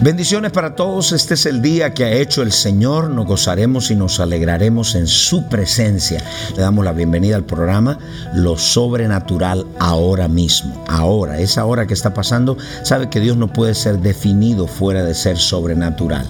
Bendiciones para todos, este es el día que ha hecho el Señor, nos gozaremos y nos alegraremos en su presencia. Le damos la bienvenida al programa Lo Sobrenatural ahora mismo. Ahora, esa hora que está pasando, sabe que Dios no puede ser definido fuera de ser sobrenatural.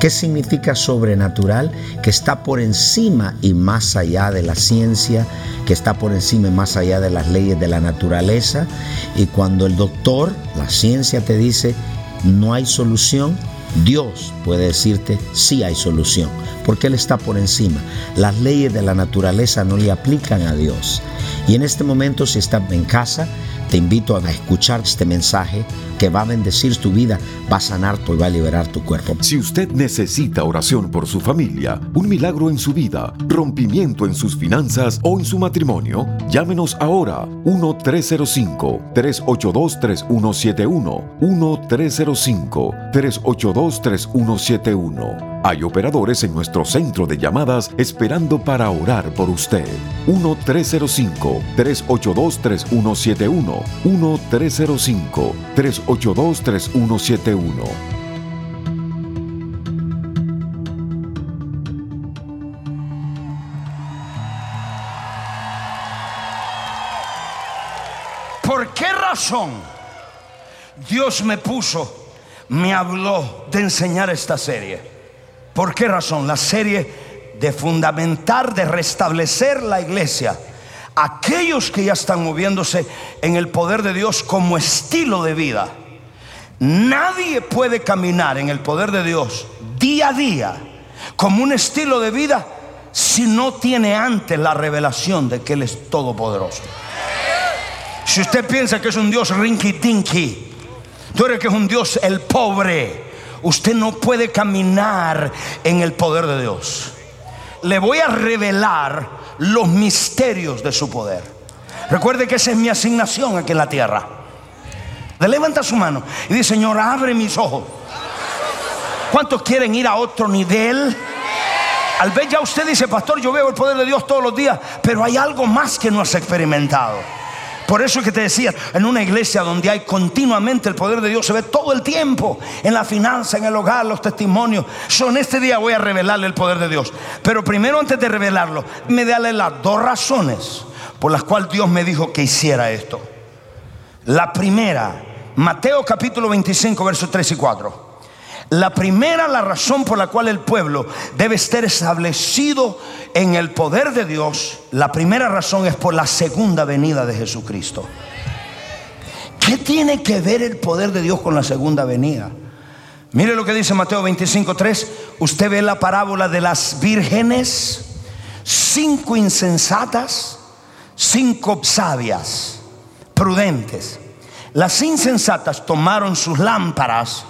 ¿Qué significa sobrenatural? Que está por encima y más allá de la ciencia, que está por encima y más allá de las leyes de la naturaleza. Y cuando el doctor, la ciencia te dice, no hay solución, Dios puede decirte sí hay solución, porque Él está por encima. Las leyes de la naturaleza no le aplican a Dios. Y en este momento, si estás en casa, te invito a escuchar este mensaje que va a bendecir tu vida, va a sanar tu y va a liberar tu cuerpo. Si usted necesita oración por su familia, un milagro en su vida, rompimiento en sus finanzas o en su matrimonio, llámenos ahora 1-305-382-3171. 1-305-382-3171. Hay operadores en nuestro centro de llamadas esperando para orar por usted. 1-305-382-3171. 1-305-382-3171. ¿Por qué razón Dios me puso, me habló de enseñar esta serie? ¿Por qué razón? La serie de fundamentar, de restablecer la iglesia. Aquellos que ya están moviéndose en el poder de Dios como estilo de vida. Nadie puede caminar en el poder de Dios día a día como un estilo de vida si no tiene antes la revelación de que Él es todopoderoso. Si usted piensa que es un Dios rinky tinky, tú eres que es un Dios el pobre usted no puede caminar en el poder de Dios. Le voy a revelar los misterios de su poder. Recuerde que esa es mi asignación aquí en la tierra. Le levanta su mano y dice, Señor, abre mis ojos. ¿Cuántos quieren ir a otro nivel? Al ver ya usted dice, pastor, yo veo el poder de Dios todos los días, pero hay algo más que no has experimentado. Por eso es que te decía, en una iglesia donde hay continuamente el poder de Dios, se ve todo el tiempo, en la finanza, en el hogar, los testimonios. Yo en este día voy a revelarle el poder de Dios. Pero primero antes de revelarlo, me dale las dos razones por las cuales Dios me dijo que hiciera esto. La primera, Mateo capítulo 25, versos 3 y 4. La primera, la razón por la cual el pueblo debe estar establecido en el poder de Dios, la primera razón es por la segunda venida de Jesucristo. ¿Qué tiene que ver el poder de Dios con la segunda venida? Mire lo que dice Mateo 25:3. Usted ve la parábola de las vírgenes, cinco insensatas, cinco sabias, prudentes. Las insensatas tomaron sus lámparas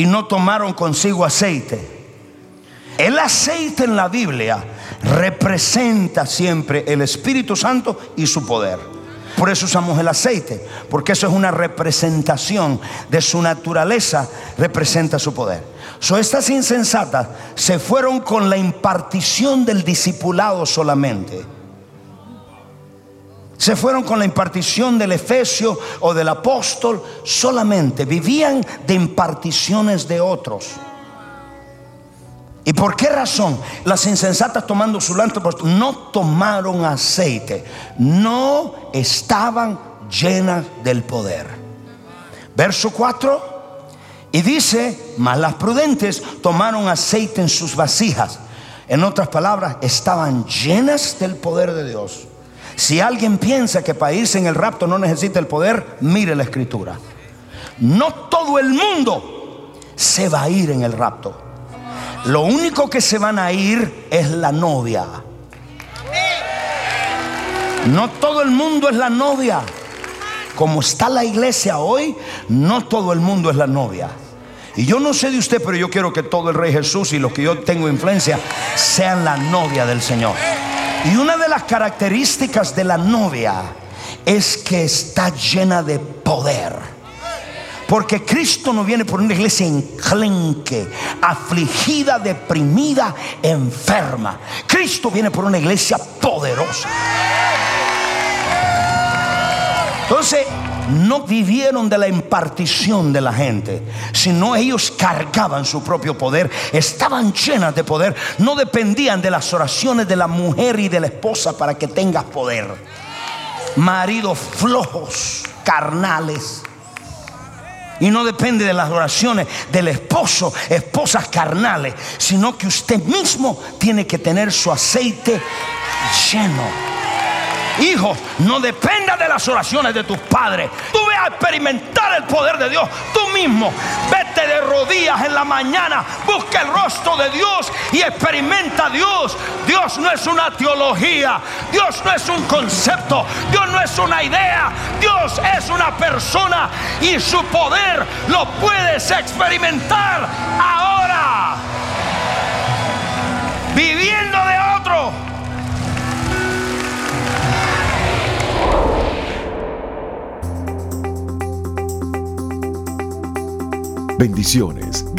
y no tomaron consigo aceite. El aceite en la Biblia representa siempre el Espíritu Santo y su poder. Por eso usamos el aceite, porque eso es una representación de su naturaleza, representa su poder. So, estas insensatas se fueron con la impartición del discipulado solamente se fueron con la impartición del Efesio o del apóstol solamente. Vivían de imparticiones de otros. ¿Y por qué razón? Las insensatas tomando su lámpara no tomaron aceite, no estaban llenas del poder. Verso 4. Y dice, mas las prudentes tomaron aceite en sus vasijas. En otras palabras, estaban llenas del poder de Dios. Si alguien piensa que para irse en el rapto no necesita el poder, mire la escritura. No todo el mundo se va a ir en el rapto. Lo único que se van a ir es la novia. No todo el mundo es la novia. Como está la iglesia hoy, no todo el mundo es la novia. Y yo no sé de usted, pero yo quiero que todo el Rey Jesús y los que yo tengo influencia sean la novia del Señor. Y una de las características de la novia es que está llena de poder. Porque Cristo no viene por una iglesia enclenque, afligida, deprimida, enferma. Cristo viene por una iglesia poderosa. Entonces, no vivieron de la impartición de la gente, sino ellos cargaban su propio poder, estaban llenas de poder, no dependían de las oraciones de la mujer y de la esposa para que tengas poder. Maridos flojos, carnales. Y no depende de las oraciones del esposo, esposas carnales, sino que usted mismo tiene que tener su aceite lleno. Hijo, no dependa de las oraciones de tus padres. Tú ve a experimentar el poder de Dios tú mismo. Vete de rodillas en la mañana, busca el rostro de Dios y experimenta a Dios. Dios no es una teología, Dios no es un concepto, Dios no es una idea, Dios es una persona y su poder lo puedes experimentar ahora. Viviendo Bendiciones.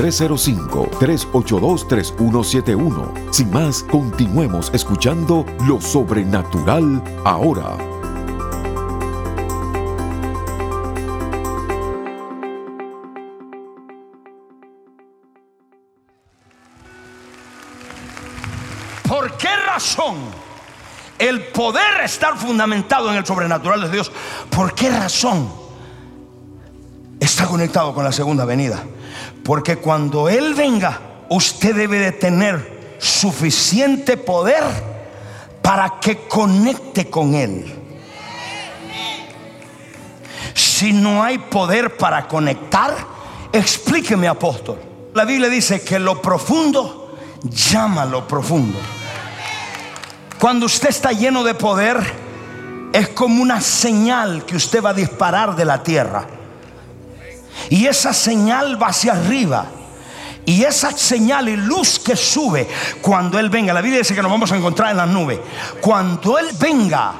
1-305-382-3171. Sin más, continuemos escuchando lo sobrenatural ahora. ¿Por qué razón el poder estar fundamentado en el sobrenatural de Dios? ¿Por qué razón? está conectado con la segunda venida. Porque cuando Él venga, usted debe de tener suficiente poder para que conecte con Él. Si no hay poder para conectar, explíqueme apóstol. La Biblia dice que lo profundo llama lo profundo. Cuando usted está lleno de poder, es como una señal que usted va a disparar de la tierra. Y esa señal va hacia arriba. Y esa señal y luz que sube cuando Él venga, la Biblia dice que nos vamos a encontrar en las nubes. Cuando Él venga,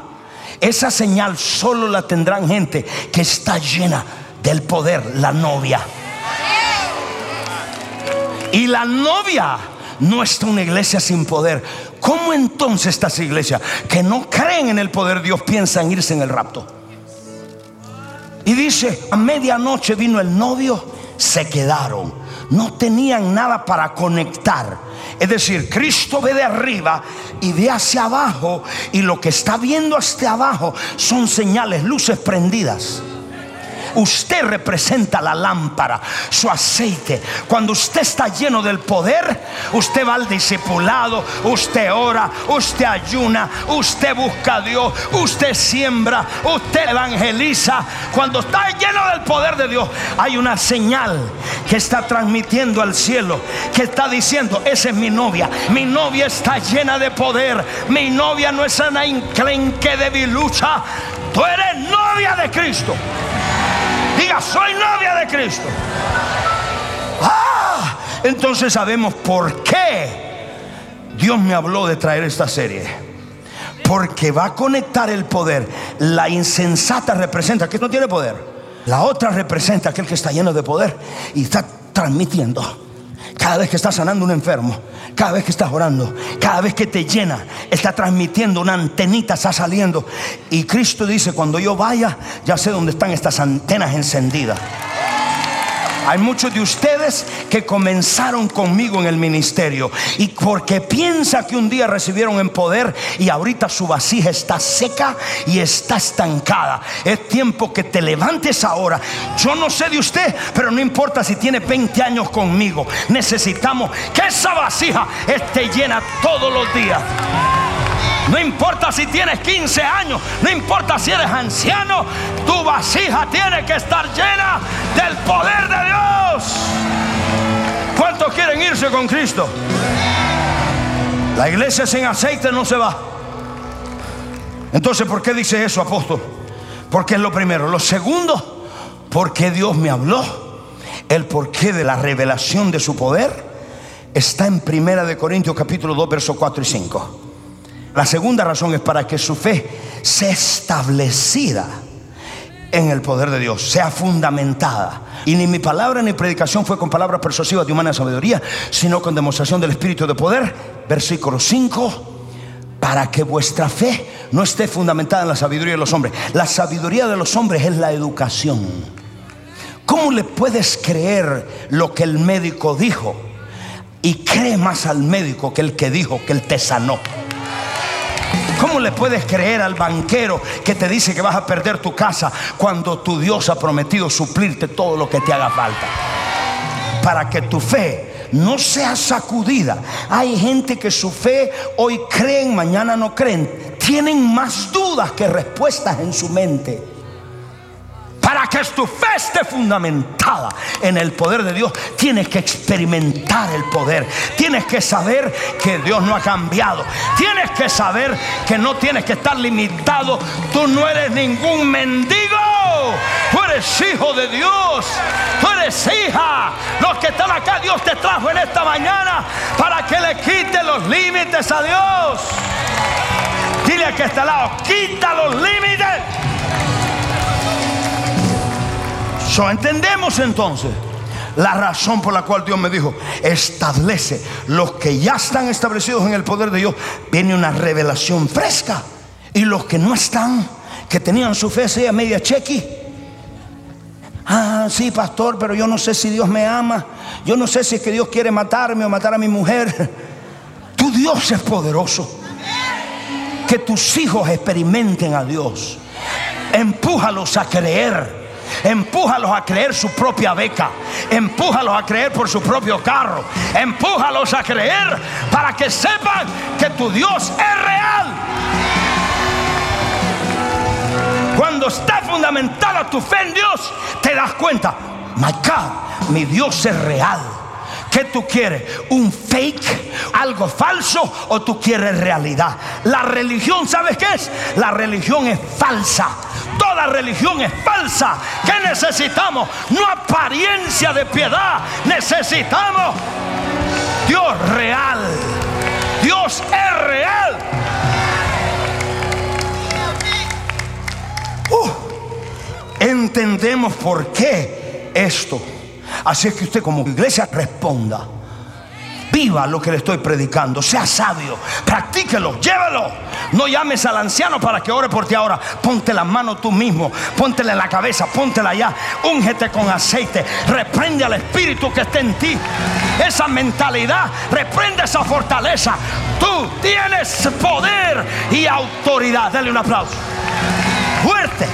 esa señal solo la tendrán gente que está llena del poder, la novia. Y la novia no está una iglesia sin poder. ¿Cómo entonces estas iglesias que no creen en el poder de Dios piensan irse en el rapto? Y dice, a medianoche vino el novio, se quedaron. No tenían nada para conectar. Es decir, Cristo ve de arriba y ve hacia abajo y lo que está viendo hasta abajo son señales, luces prendidas. Usted representa la lámpara, su aceite. Cuando usted está lleno del poder, usted va al discipulado, usted ora, usted ayuna, usted busca a Dios, usted siembra, usted evangeliza. Cuando está lleno del poder de Dios, hay una señal que está transmitiendo al cielo, que está diciendo, esa es mi novia, mi novia está llena de poder, mi novia no es una inclenque de lucha, tú eres novia de Cristo. Diga, soy novia de Cristo. Ah, entonces sabemos por qué Dios me habló de traer esta serie. Porque va a conectar el poder. La insensata representa que no tiene poder. La otra representa aquel que está lleno de poder y está transmitiendo. Cada vez que estás sanando un enfermo, cada vez que estás orando, cada vez que te llena, está transmitiendo una antenita, está saliendo. Y Cristo dice, cuando yo vaya, ya sé dónde están estas antenas encendidas. Hay muchos de ustedes que comenzaron conmigo en el ministerio y porque piensa que un día recibieron en poder y ahorita su vasija está seca y está estancada. Es tiempo que te levantes ahora. Yo no sé de usted, pero no importa si tiene 20 años conmigo. Necesitamos que esa vasija esté llena todos los días. No importa si tienes 15 años, no importa si eres anciano, tu vasija tiene que estar llena del poder de Dios. ¿Cuántos quieren irse con Cristo? La iglesia sin aceite no se va. Entonces, ¿por qué dice eso, apóstol? Porque es lo primero. Lo segundo, porque Dios me habló. El porqué de la revelación de su poder está en Primera de Corintios capítulo 2, versos 4 y 5. La segunda razón es para que su fe sea establecida en el poder de Dios, sea fundamentada. Y ni mi palabra ni predicación fue con palabras persuasivas de humana sabiduría, sino con demostración del Espíritu de poder. Versículo 5 para que vuestra fe no esté fundamentada en la sabiduría de los hombres. La sabiduría de los hombres es la educación. ¿Cómo le puedes creer lo que el médico dijo? Y cree más al médico que el que dijo que él te sanó. ¿Cómo le puedes creer al banquero que te dice que vas a perder tu casa cuando tu Dios ha prometido suplirte todo lo que te haga falta? Para que tu fe no sea sacudida. Hay gente que su fe hoy creen, mañana no creen. Tienen más dudas que respuestas en su mente. Que tu fe esté fundamentada en el poder de Dios, tienes que experimentar el poder. Tienes que saber que Dios no ha cambiado. Tienes que saber que no tienes que estar limitado. Tú no eres ningún mendigo. Tú eres hijo de Dios. Tú eres hija. Los que están acá, Dios te trajo en esta mañana para que le quite los límites a Dios. Dile a que está al lado, quita los límites. Entendemos entonces la razón por la cual Dios me dijo, establece los que ya están establecidos en el poder de Dios, viene una revelación fresca. Y los que no están, que tenían su fe sea media chequi. Ah, sí, pastor, pero yo no sé si Dios me ama. Yo no sé si es que Dios quiere matarme o matar a mi mujer. Tu Dios es poderoso. Que tus hijos experimenten a Dios. Empújalos a creer. Empújalos a creer su propia beca. Empújalos a creer por su propio carro. Empújalos a creer para que sepan que tu Dios es real. Cuando está fundamentada tu fe en Dios, te das cuenta, my God, mi Dios es real. ¿Qué tú quieres? ¿Un fake? ¿Algo falso? ¿O tú quieres realidad? La religión, ¿sabes qué es? La religión es falsa. Toda religión es falsa. ¿Qué necesitamos? No apariencia de piedad. Necesitamos Dios real. Dios es real. Uh, entendemos por qué esto. Así es que usted como iglesia responda. Viva lo que le estoy predicando. Sea sabio. Practíquelo. Llévelo. No llames al anciano para que ore por ti ahora. Ponte la mano tú mismo. Póntela en la cabeza. Póntela allá. Úngete con aceite. Reprende al espíritu que esté en ti. Esa mentalidad. Reprende esa fortaleza. Tú tienes poder y autoridad. Dale un aplauso. Fuerte.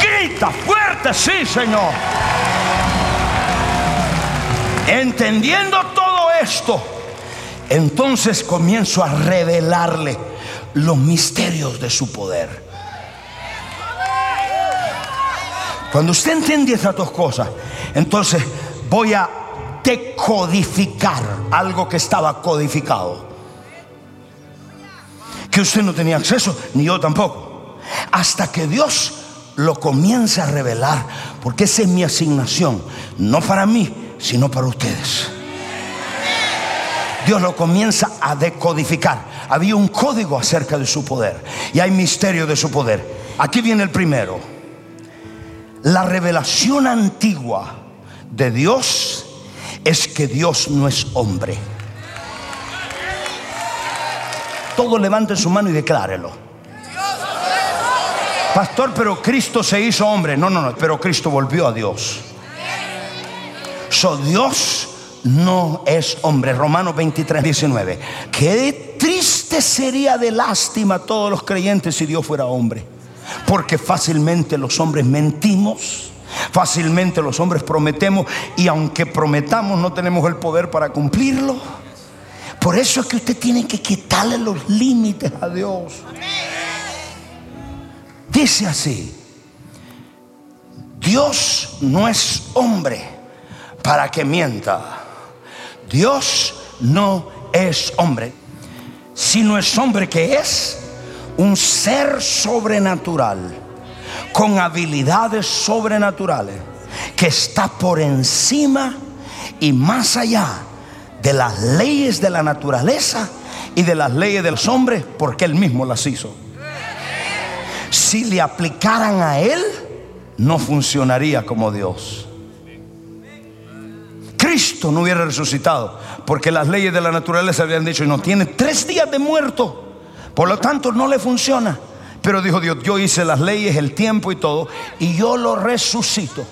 Grita fuerte. Sí, Señor. Entendiendo todo esto, entonces comienzo a revelarle los misterios de su poder. Cuando usted entiende estas dos cosas, entonces voy a decodificar algo que estaba codificado. Que usted no tenía acceso, ni yo tampoco. Hasta que Dios lo comienza a revelar, porque esa es mi asignación, no para mí, sino para ustedes. Dios lo comienza a decodificar. Había un código acerca de su poder y hay misterio de su poder. Aquí viene el primero. La revelación antigua de Dios es que Dios no es hombre. Todo levante su mano y declárelo. Pastor, pero Cristo se hizo hombre. No, no, no, pero Cristo volvió a Dios. So, Dios no es hombre. Romanos 23, 19. Qué triste sería de lástima todos los creyentes si Dios fuera hombre. Porque fácilmente los hombres mentimos. Fácilmente los hombres prometemos y aunque prometamos no tenemos el poder para cumplirlo. Por eso es que usted tiene que quitarle los límites a Dios. Dice así, Dios no es hombre para que mienta. Dios no es hombre, sino es hombre que es un ser sobrenatural, con habilidades sobrenaturales, que está por encima y más allá de las leyes de la naturaleza y de las leyes de los hombres, porque Él mismo las hizo. Si le aplicaran a Él, no funcionaría como Dios. Cristo no hubiera resucitado, porque las leyes de la naturaleza habían dicho, no tiene tres días de muerto, por lo tanto no le funciona. Pero dijo Dios, yo hice las leyes, el tiempo y todo, y yo lo resucito.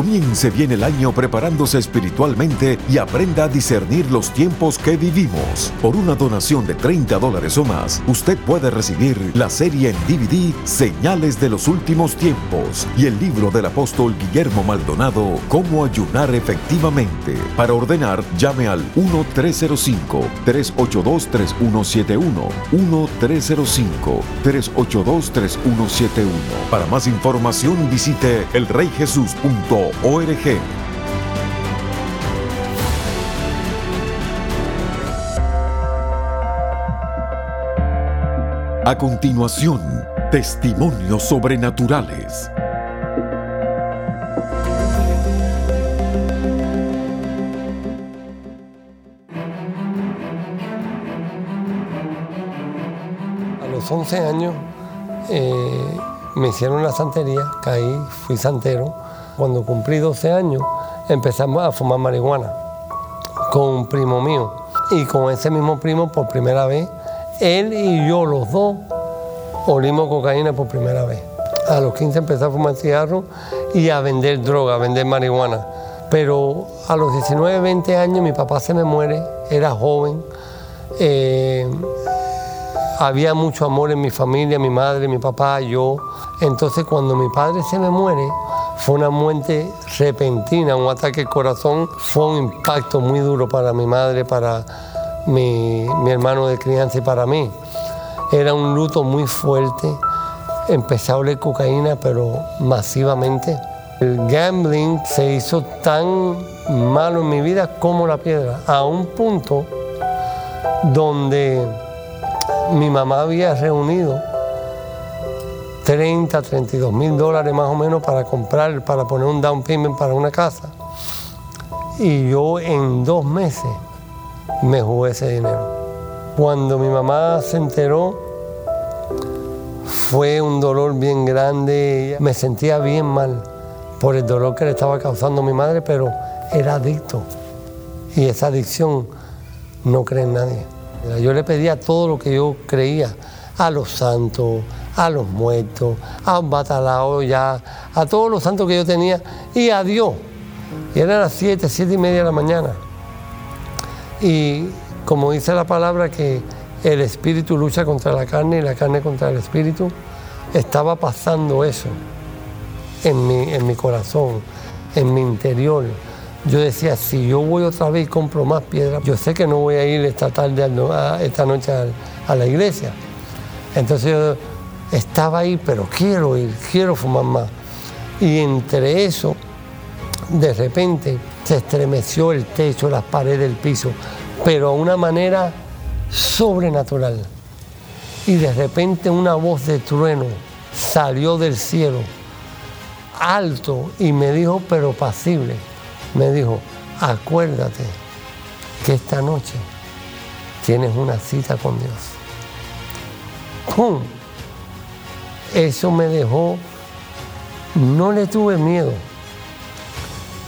Comience bien el año preparándose espiritualmente y aprenda a discernir los tiempos que vivimos. Por una donación de 30 dólares o más, usted puede recibir la serie en DVD Señales de los Últimos Tiempos y el libro del apóstol Guillermo Maldonado, Cómo ayunar efectivamente. Para ordenar, llame al 1-305-382-3171. 1-305-382-3171. Para más información visite elreyjesus.org a continuación, testimonios sobrenaturales. A los 11 años eh, me hicieron la santería, caí, fui santero cuando cumplí 12 años, empezamos a fumar marihuana con un primo mío. Y con ese mismo primo, por primera vez, él y yo, los dos, olimos cocaína por primera vez. A los 15 empecé a fumar cigarro y a vender droga, a vender marihuana. Pero a los 19, 20 años mi papá se me muere, era joven. Eh, había mucho amor en mi familia, mi madre, mi papá, yo. Entonces cuando mi padre se me muere, fue una muerte repentina, un ataque al corazón, fue un impacto muy duro para mi madre, para mi, hermano de crianza y para mí. Era un luto muy fuerte. Empecé a cocaína, pero masivamente. El gambling se hizo tan malo en mi vida como la piedra, a un punto donde mi mamá había reunido 30, 32 mil dólares más o menos para comprar, para poner un down payment para una casa. Y yo en dos meses me jugué ese dinero. Cuando mi mamá se enteró, fue un dolor bien grande. Me sentía bien mal por el dolor que le estaba causando a mi madre, pero era adicto. Y esa adicción no cree en nadie. Yo le pedía todo lo que yo creía, a los santos, a los muertos, a un batalao ya, a todos los santos que yo tenía y a Dios. Y eran las siete, siete y media de la mañana. Y como dice la palabra que el espíritu lucha contra la carne y la carne contra el espíritu, estaba pasando eso en mi, en mi corazón, en mi interior. Yo decía, si yo voy otra vez y compro más piedras, yo sé que no voy a ir esta tarde, esta noche a, a la iglesia. Entonces yo estaba ahí, pero quiero ir, quiero fumar más. Y entre eso, de repente se estremeció el techo, las paredes, el piso, pero a una manera sobrenatural. Y de repente una voz de trueno salió del cielo, alto, y me dijo, pero pasible, me dijo, acuérdate que esta noche tienes una cita con Dios. ¡Pum! Eso me dejó, no le tuve miedo,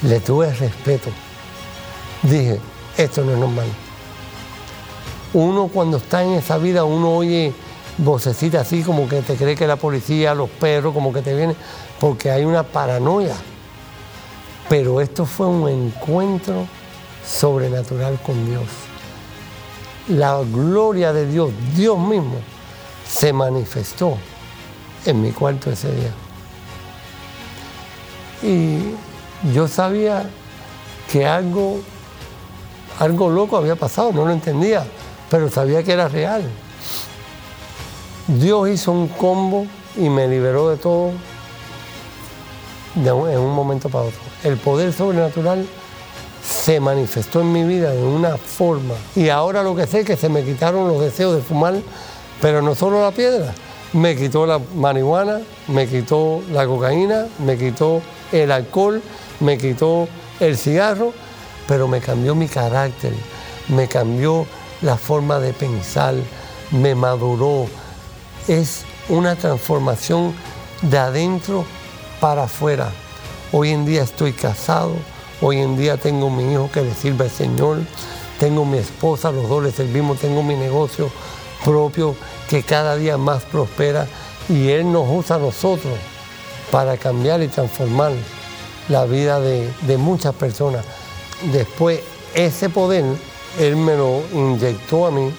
le tuve respeto. Dije, esto no es normal. Uno cuando está en esa vida, uno oye vocecitas así como que te cree que la policía, los perros, como que te vienen, porque hay una paranoia. Pero esto fue un encuentro sobrenatural con Dios. La gloria de Dios, Dios mismo, se manifestó en mi cuarto ese día. y yo sabía que algo, algo loco había pasado, no lo entendía, pero sabía que era real. Dios hizo un combo y me liberó de todo en un momento para otro. El poder sobrenatural se manifestó en mi vida de una forma. Y ahora lo que sé es que se me quitaron los deseos de fumar, pero no solo la piedra, me quitó la marihuana, me quitó la cocaína, me quitó el alcohol, me quitó el cigarro, pero me cambió mi carácter, me cambió la forma de pensar, me maduró. Es una transformación de adentro para afuera. Hoy en día estoy casado, hoy en día tengo mi hijo que le sirve al Señor, tengo mi esposa, los dos le servimos, tengo mi negocio propio que cada día más prospera y Él nos usa a nosotros para cambiar y transformar la vida de, de muchas personas. Después ese poder Él me lo inyectó a mí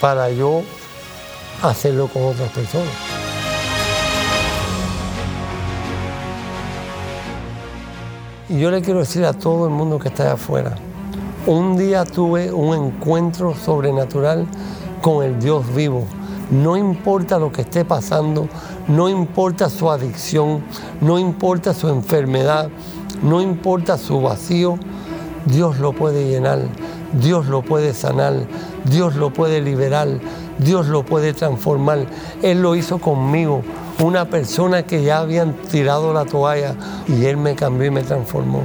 para yo hacerlo con otras personas. Y yo le quiero decir a todo el mundo que está allá afuera, un día tuve un encuentro sobrenatural con el Dios vivo. No importa lo que esté pasando, no importa su adicción, no importa su enfermedad, no importa su vacío, Dios lo puede llenar, Dios lo puede sanar, Dios lo puede liberar, Dios lo puede transformar. Él lo hizo conmigo, una persona que ya habían tirado la toalla y Él me cambió y me transformó.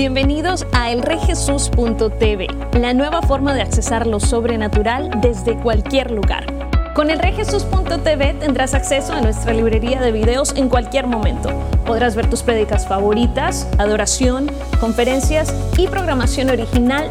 Bienvenidos a elreyjesus.tv, la nueva forma de accesar lo sobrenatural desde cualquier lugar. Con elreyjesus.tv tendrás acceso a nuestra librería de videos en cualquier momento. Podrás ver tus prédicas favoritas, adoración, conferencias y programación original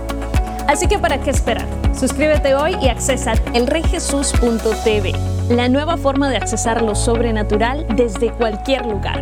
Así que ¿para qué esperar? Suscríbete hoy y accesa elreyjesus.tv, la nueva forma de accesar lo sobrenatural desde cualquier lugar.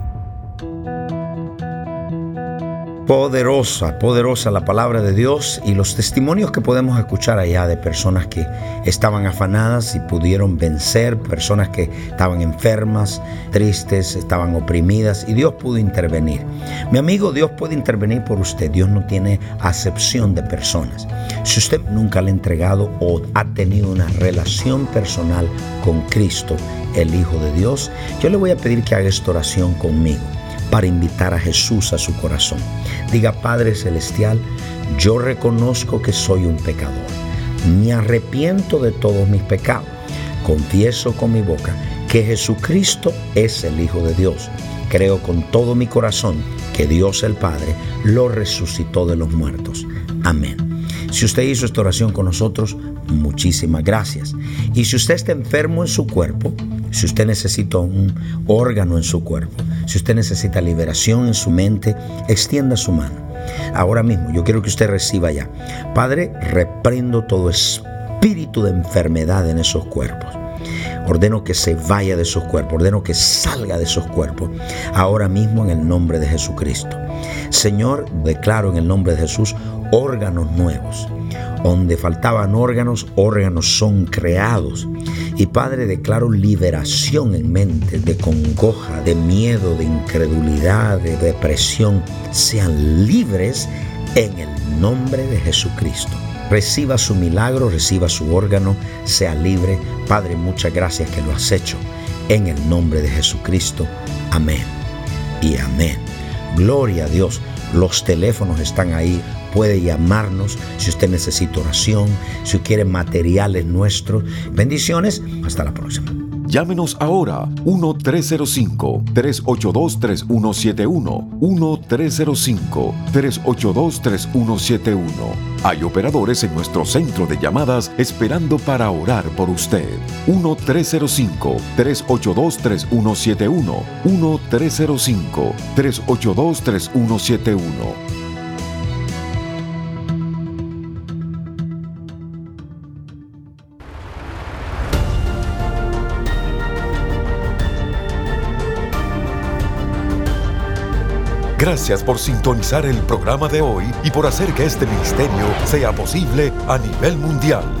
Poderosa, poderosa la palabra de Dios y los testimonios que podemos escuchar allá de personas que estaban afanadas y pudieron vencer, personas que estaban enfermas, tristes, estaban oprimidas y Dios pudo intervenir. Mi amigo, Dios puede intervenir por usted. Dios no tiene acepción de personas. Si usted nunca le ha entregado o ha tenido una relación personal con Cristo, el Hijo de Dios, yo le voy a pedir que haga esta oración conmigo para invitar a Jesús a su corazón. Diga, Padre Celestial, yo reconozco que soy un pecador. Me arrepiento de todos mis pecados. Confieso con mi boca que Jesucristo es el Hijo de Dios. Creo con todo mi corazón que Dios el Padre lo resucitó de los muertos. Amén. Si usted hizo esta oración con nosotros, muchísimas gracias. Y si usted está enfermo en su cuerpo, si usted necesita un órgano en su cuerpo, si usted necesita liberación en su mente, extienda su mano. Ahora mismo yo quiero que usted reciba ya. Padre, reprendo todo espíritu de enfermedad en esos cuerpos. Ordeno que se vaya de esos cuerpos, ordeno que salga de esos cuerpos, ahora mismo en el nombre de Jesucristo. Señor, declaro en el nombre de Jesús órganos nuevos. Donde faltaban órganos, órganos son creados. Y Padre, declaro liberación en mente de congoja, de miedo, de incredulidad, de depresión. Sean libres en el nombre de Jesucristo reciba su milagro, reciba su órgano, sea libre. Padre, muchas gracias que lo has hecho. En el nombre de Jesucristo. Amén. Y amén. Gloria a Dios. Los teléfonos están ahí. Puede llamarnos si usted necesita oración, si quiere materiales nuestros. Bendiciones. Hasta la próxima. Llámenos ahora 1-305-382-3171. 1-305-382-3171. Hay operadores en nuestro centro de llamadas esperando para orar por usted. 1-305-382-3171. 1-305-382-3171. Gracias por sintonizar el programa de hoy y por hacer que este ministerio sea posible a nivel mundial.